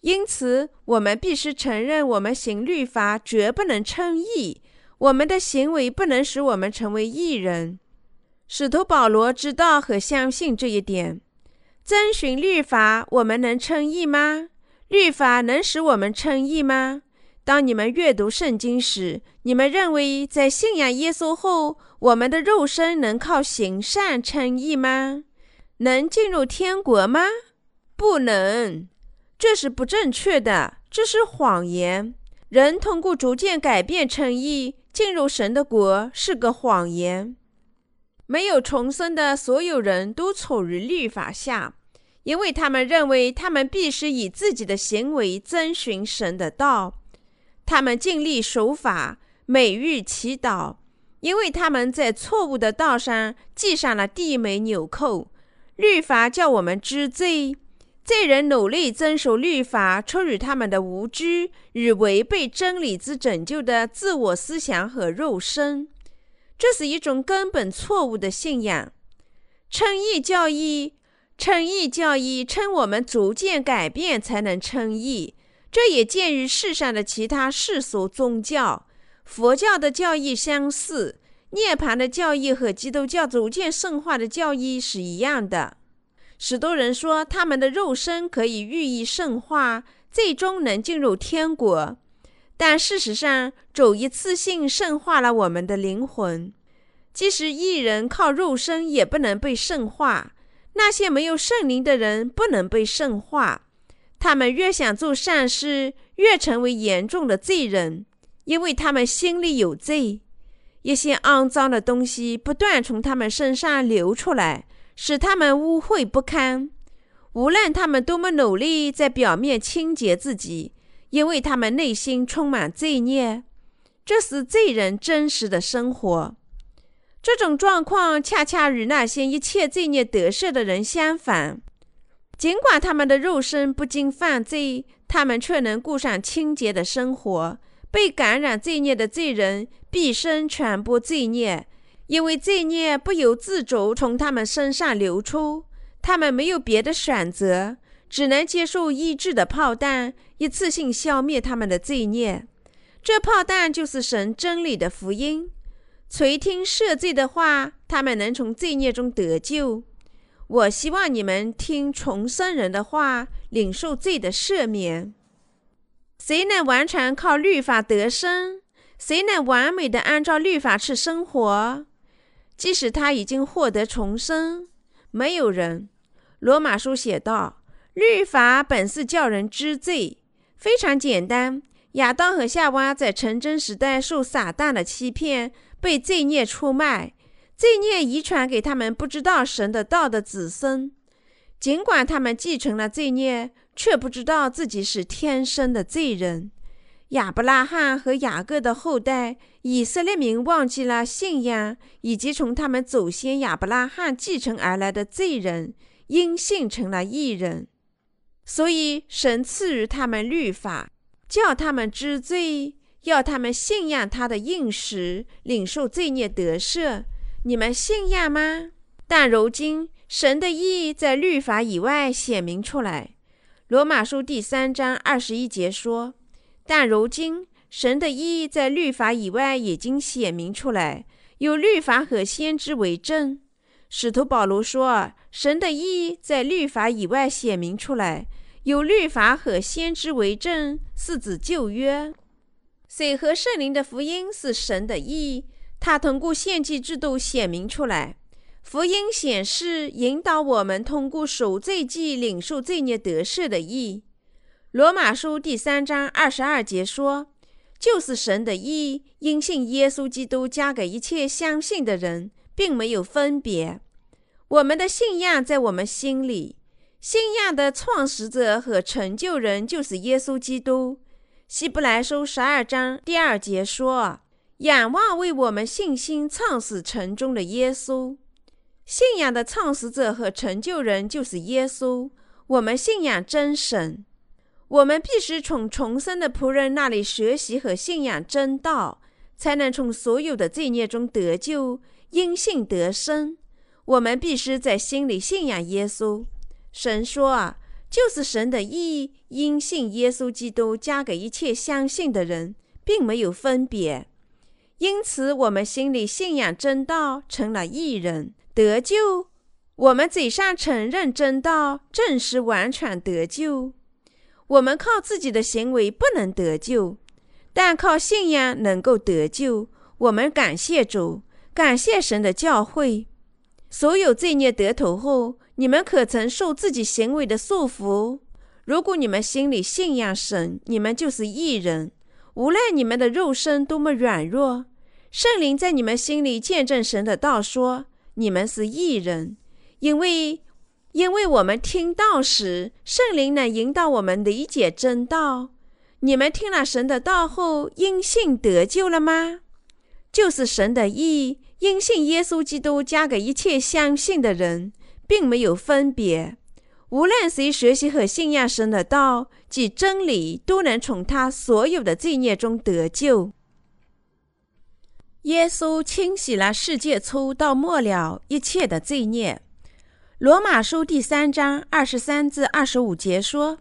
因此我们必须承认，我们行律法绝不能称义，我们的行为不能使我们成为义人。使徒保罗知道和相信这一点。遵循律法，我们能称义吗？律法能使我们称义吗？当你们阅读圣经时，你们认为在信仰耶稣后，我们的肉身能靠行善称义吗？能进入天国吗？不能，这是不正确的，这是谎言。人通过逐渐改变称义，进入神的国是个谎言。没有重生的所有人都处于律法下，因为他们认为他们必须以自己的行为遵循神的道。他们尽力守法，每日祈祷，因为他们在错误的道上系上了第一枚纽扣。律法叫我们知罪，罪人努力遵守律法，出于他们的无知与违背真理之拯救的自我思想和肉身。这是一种根本错误的信仰。称义教义，称义教义称我们逐渐改变才能称义。这也见于世上的其他世俗宗教，佛教的教义相似，涅槃的教义和基督教逐渐圣化的教义是一样的。许多人说他们的肉身可以寓意圣化，最终能进入天国，但事实上，主一次性圣化了我们的灵魂。即使一人靠肉身也不能被圣化，那些没有圣灵的人不能被圣化。他们越想做善事，越成为严重的罪人，因为他们心里有罪。一些肮脏的东西不断从他们身上流出来，使他们污秽不堪。无论他们多么努力在表面清洁自己，因为他们内心充满罪孽。这是罪人真实的生活。这种状况恰恰与那些一切罪孽得赦的人相反。尽管他们的肉身不经犯罪，他们却能过上清洁的生活。被感染罪孽的罪人，毕生传播罪孽，因为罪孽不由自主从他们身上流出。他们没有别的选择，只能接受医治的炮弹，一次性消灭他们的罪孽。这炮弹就是神真理的福音。垂听赦罪的话，他们能从罪孽中得救。我希望你们听重生人的话，领受罪的赦免。谁能完全靠律法得生？谁能完美的按照律法去生活？即使他已经获得重生，没有人。罗马书写道：“律法本是叫人知罪。”非常简单。亚当和夏娃在成真时代受撒旦的欺骗，被罪孽出卖，罪孽遗传给他们不知道神的道的子孙。尽管他们继承了罪孽，却不知道自己是天生的罪人。亚伯拉罕和雅各的后代以色列民忘记了信仰，以及从他们祖先亚伯拉罕继承而来的罪人。因信成了义人，所以神赐予他们律法，叫他们知罪，要他们信仰他的应许，领受罪孽得赦。你们信仰吗？但如今神的意在律法以外显明出来。罗马书第三章二十一节说：“但如今神的意在律法以外已经显明出来，有律法和先知为证。”使徒保罗说：“神的意在律法以外显明出来，有律法和先知为证，是指旧约。水和圣灵的福音是神的意，它通过献祭制度显明出来。福音显示引导我们通过赎罪祭领受罪孽得赦的意。罗马书第三章二十二节说：‘就是神的意，因信耶稣基督加给一切相信的人，并没有分别。’”我们的信仰在我们心里，信仰的创始者和成就人就是耶稣基督。希伯来书十二章第二节说：“仰望为我们信心创始成终的耶稣。”信仰的创始者和成就人就是耶稣。我们信仰真神，我们必须从重生的仆人那里学习和信仰真道，才能从所有的罪孽中得救，因信得生。我们必须在心里信仰耶稣。神说啊，就是神的意，因信耶稣基督加给一切相信的人，并没有分别。因此，我们心里信仰真道，成了义人，得救。我们嘴上承认真道，正是完全得救。我们靠自己的行为不能得救，但靠信仰能够得救。我们感谢主，感谢神的教诲。所有罪孽得头后，你们可曾受自己行为的束缚？如果你们心里信仰神，你们就是义人。无论你们的肉身多么软弱，圣灵在你们心里见证神的道，说你们是义人。因为，因为我们听到时，圣灵能引导我们理解真道。你们听了神的道后，因信得救了吗？就是神的义。因信耶稣基督加给一切相信的人，并没有分别。无论谁学习和信仰神的道及真理，都能从他所有的罪孽中得救。耶稣清洗了世界初到末了一切的罪孽。罗马书第三章二十三至二十五节说：“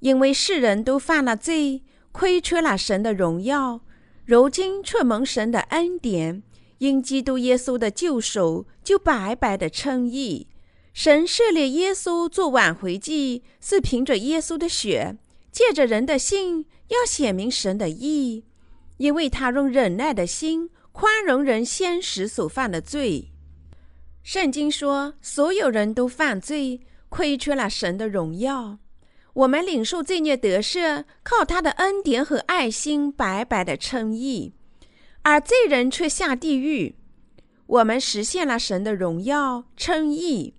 因为世人都犯了罪，亏缺了神的荣耀，如今却蒙神的恩典。”因基督耶稣的救赎，就白白的称义。神设立耶稣做挽回祭，是凭着耶稣的血，借着人的信，要显明神的义。因为他用忍耐的心宽容人先时所犯的罪。圣经说，所有人都犯罪，亏缺了神的荣耀。我们领受罪孽得赦，靠他的恩典和爱心，白白的称义。而罪人却下地狱。我们实现了神的荣耀称义。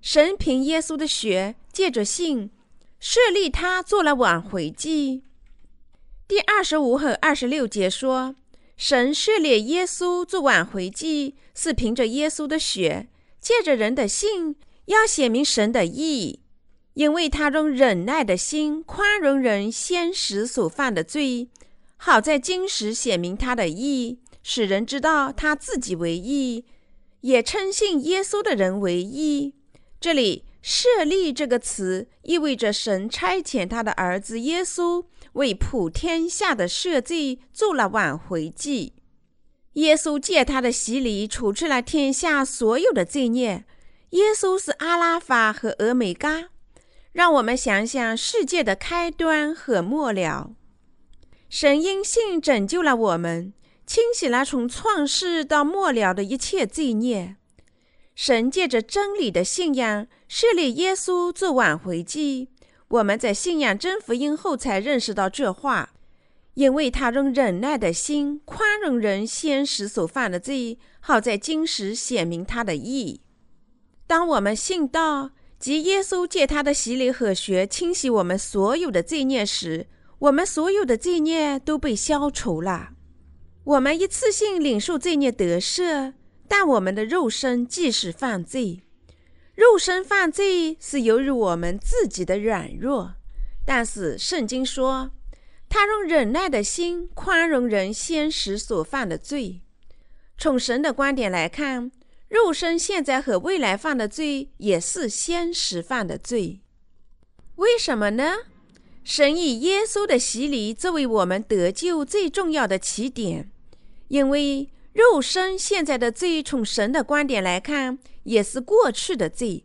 神凭耶稣的血，借着信设立他做了挽回祭。第二十五和二十六节说：神设立耶稣做挽回祭，是凭着耶稣的血，借着人的信，要显明神的义。因为他用忍耐的心宽容人先时所犯的罪，好在今时显明他的义，使人知道他自己为义，也称信耶稣的人为义。这里“设立”这个词意味着神差遣他的儿子耶稣为普天下的赦罪做了挽回祭。耶稣借他的洗礼除去了天下所有的罪孽。耶稣是阿拉法和俄美嘎。让我们想想世界的开端和末了。神因信拯救了我们，清洗了从创世到末了的一切罪孽。神借着真理的信仰设立耶稣做挽回祭。我们在信仰真福音后才认识到这话，因为他用忍耐的心宽容人先时所犯的罪，好在今时显明他的义。当我们信道。即耶稣借他的洗礼和血清洗我们所有的罪孽时，我们所有的罪孽都被消除了。我们一次性领受罪孽得赦，但我们的肉身即是犯罪。肉身犯罪是由于我们自己的软弱，但是圣经说，他用忍耐的心宽容人先时所犯的罪。从神的观点来看。肉身现在和未来犯的罪也是先时犯的罪，为什么呢？神以耶稣的洗礼作为我们得救最重要的起点，因为肉身现在的罪从神的观点来看也是过去的罪，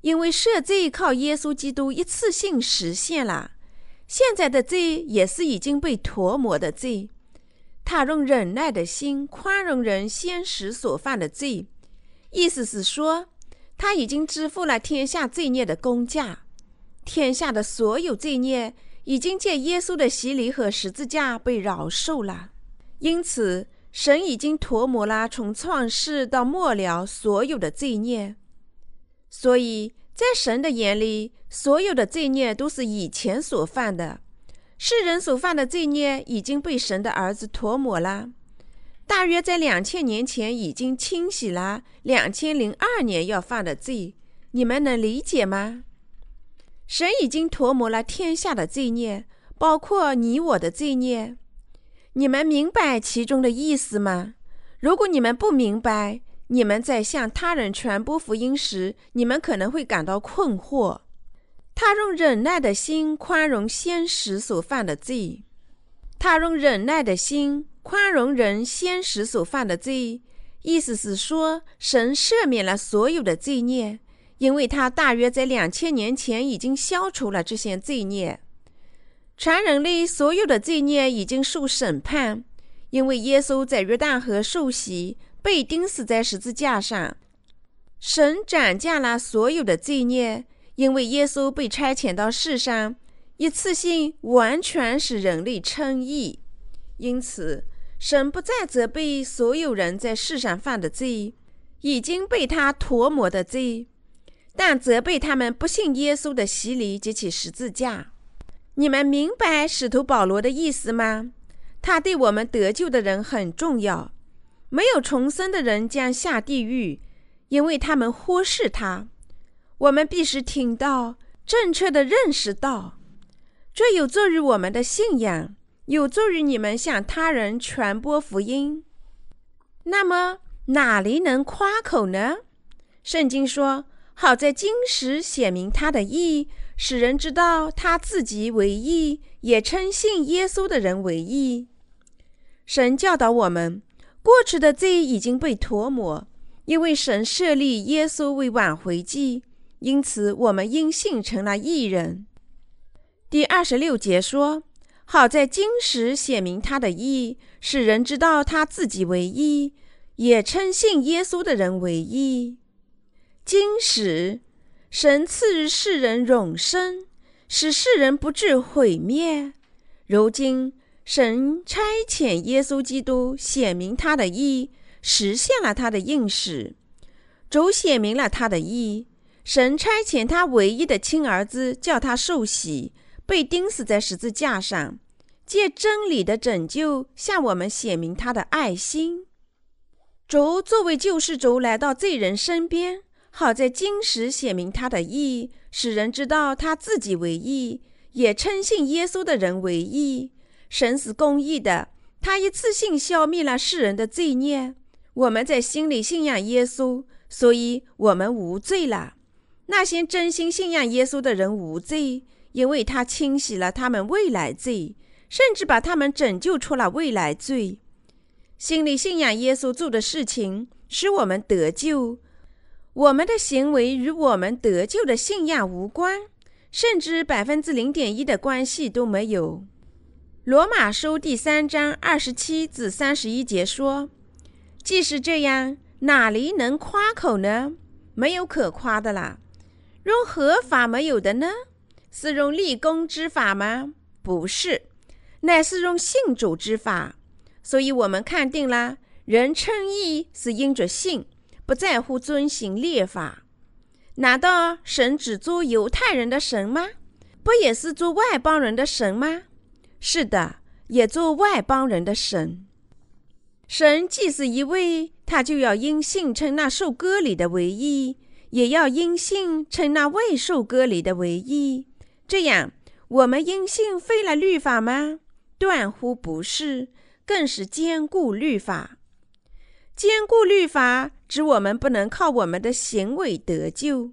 因为赦罪靠耶稣基督一次性实现了，现在的罪也是已经被涂抹的罪。他用忍耐的心宽容人先时所犯的罪。意思是说，他已经支付了天下罪孽的公价，天下的所有罪孽已经借耶稣的洗礼和十字架被饶恕了。因此，神已经涂抹了从创世到末了所有的罪孽。所以在神的眼里，所有的罪孽都是以前所犯的，世人所犯的罪孽已经被神的儿子涂抹了。大约在两千年前已经清洗了两千零二年要犯的罪，你们能理解吗？神已经涂抹了天下的罪孽，包括你我的罪孽。你们明白其中的意思吗？如果你们不明白，你们在向他人传播福音时，你们可能会感到困惑。他用忍耐的心宽容先时所犯的罪，他用忍耐的心。宽容人先时所犯的罪，意思是说，神赦免了所有的罪孽，因为他大约在两千年前已经消除了这些罪孽。全人类所有的罪孽已经受审判，因为耶稣在约旦河受洗，被钉死在十字架上。神斩价了所有的罪孽，因为耶稣被差遣到世上，一次性完全使人类称义，因此。神不再责备所有人在世上犯的罪，已经被他涂抹的罪，但责备他们不信耶稣的洗礼及其十字架。你们明白使徒保罗的意思吗？他对我们得救的人很重要。没有重生的人将下地狱，因为他们忽视他。我们必须听到正确的认识到，这有助于我们的信仰。有助于你们向他人传播福音。那么哪里能夸口呢？圣经说：“好在今时显明他的意，使人知道他自己为义，也称信耶稣的人为义。”神教导我们，过去的罪已经被涂抹，因为神设立耶稣为挽回祭，因此我们因信成了义人。第二十六节说。好在今时显明他的义，使人知道他自己为义，也称信耶稣的人为义。今时，神赐予世人永生，使世人不致毁灭。如今，神差遣耶稣基督显明他的意，实现了他的应许。主显明了他的意，神差遣他唯一的亲儿子，叫他受洗，被钉死在十字架上。借真理的拯救向我们显明他的爱心。主作为救世主来到罪人身边，好在经时显明他的义，使人知道他自己为义，也称信耶稣的人为义。神是公义的，他一次性消灭了世人的罪孽。我们在心里信仰耶稣，所以我们无罪了。那些真心信仰耶稣的人无罪，因为他清洗了他们未来罪，甚至把他们拯救出了未来罪。心里信仰耶稣做的事情，使我们得救。我们的行为与我们得救的信仰无关，甚至百分之零点一的关系都没有。罗马书第三章二十七至三十一节说：“既是这样，哪里能夸口呢？没有可夸的啦。用合法没有的呢？是用立功之法吗？不是，乃是用信主之法。”所以，我们看定了，人称义是因着信，不在乎遵行律法。难道神只做犹太人的神吗？不也是做外邦人的神吗？是的，也做外邦人的神。神既是一位，他就要因信称那受割礼的为义，也要因信称那未受割礼的为义。这样，我们因信废了律法吗？断乎不是。更是坚固律法，坚固律法指我们不能靠我们的行为得救。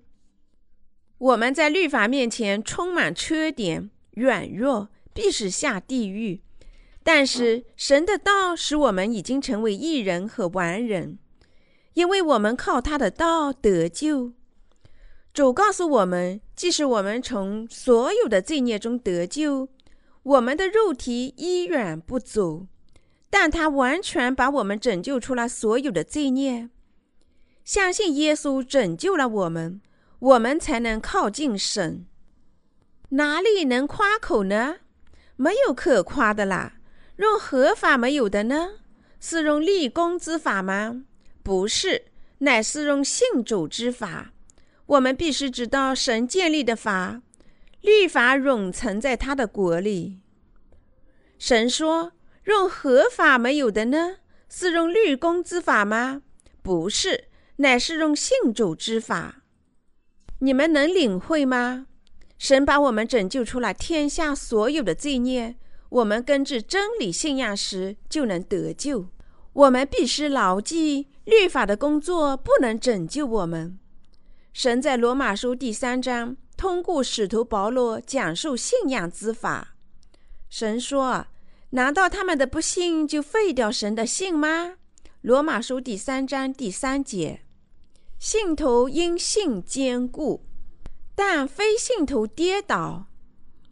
我们在律法面前充满缺点、软弱，必使下地狱。但是神的道使我们已经成为义人和完人，因为我们靠他的道得救。主告诉我们，即使我们从所有的罪孽中得救，我们的肉体依然不足。但他完全把我们拯救出了所有的罪孽，相信耶稣拯救了我们，我们才能靠近神。哪里能夸口呢？没有可夸的啦。用合法没有的呢？是用立功之法吗？不是，乃是用信主之法。我们必须知道神建立的法，律法永存在他的国里。神说。用合法没有的呢？是用律公之法吗？不是，乃是用信主之法。你们能领会吗？神把我们拯救出了天下所有的罪孽，我们根治真理信仰时就能得救。我们必须牢记，律法的工作不能拯救我们。神在罗马书第三章通过使徒保罗讲述信仰之法。神说。难道他们的不信就废掉神的信吗？罗马书第三章第三节：信徒因信坚固，但非信徒跌倒。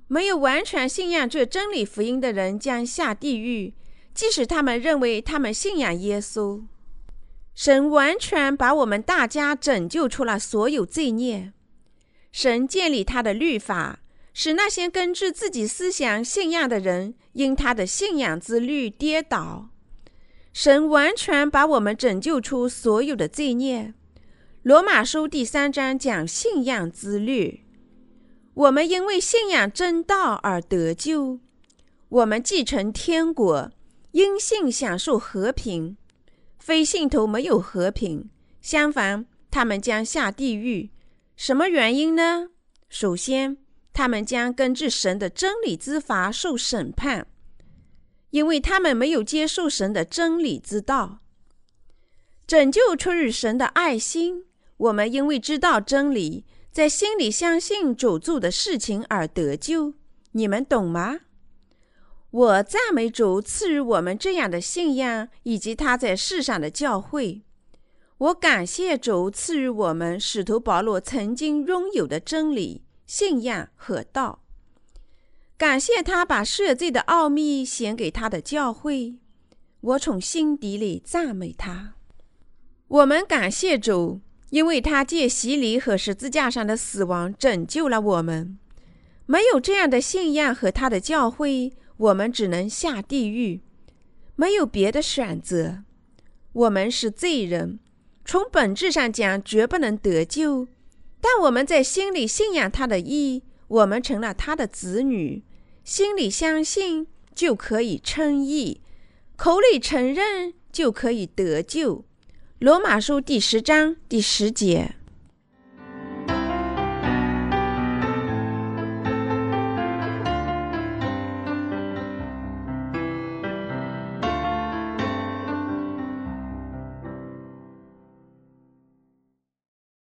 没有完全信仰这真理福音的人将下地狱，即使他们认为他们信仰耶稣。神完全把我们大家拯救出了所有罪孽。神建立他的律法。使那些根据自己思想信仰的人因他的信仰之律跌倒。神完全把我们拯救出所有的罪孽。罗马书第三章讲信仰之律。我们因为信仰真道而得救，我们继承天国，因信享受和平。非信徒没有和平，相反，他们将下地狱。什么原因呢？首先。他们将根据神的真理之法受审判，因为他们没有接受神的真理之道。拯救出于神的爱心，我们因为知道真理，在心里相信主做的事情而得救。你们懂吗？我赞美主赐予我们这样的信仰，以及他在世上的教会。我感谢主赐予我们使徒保罗曾经拥有的真理。信仰和道，感谢他把赦罪的奥秘显给他的教会。我从心底里赞美他。我们感谢主，因为他借洗礼和十字架上的死亡拯救了我们。没有这样的信仰和他的教诲，我们只能下地狱，没有别的选择。我们是罪人，从本质上讲，绝不能得救。但我们在心里信仰他的义，我们成了他的子女，心里相信就可以称义，口里承认就可以得救。罗马书第十章第十节。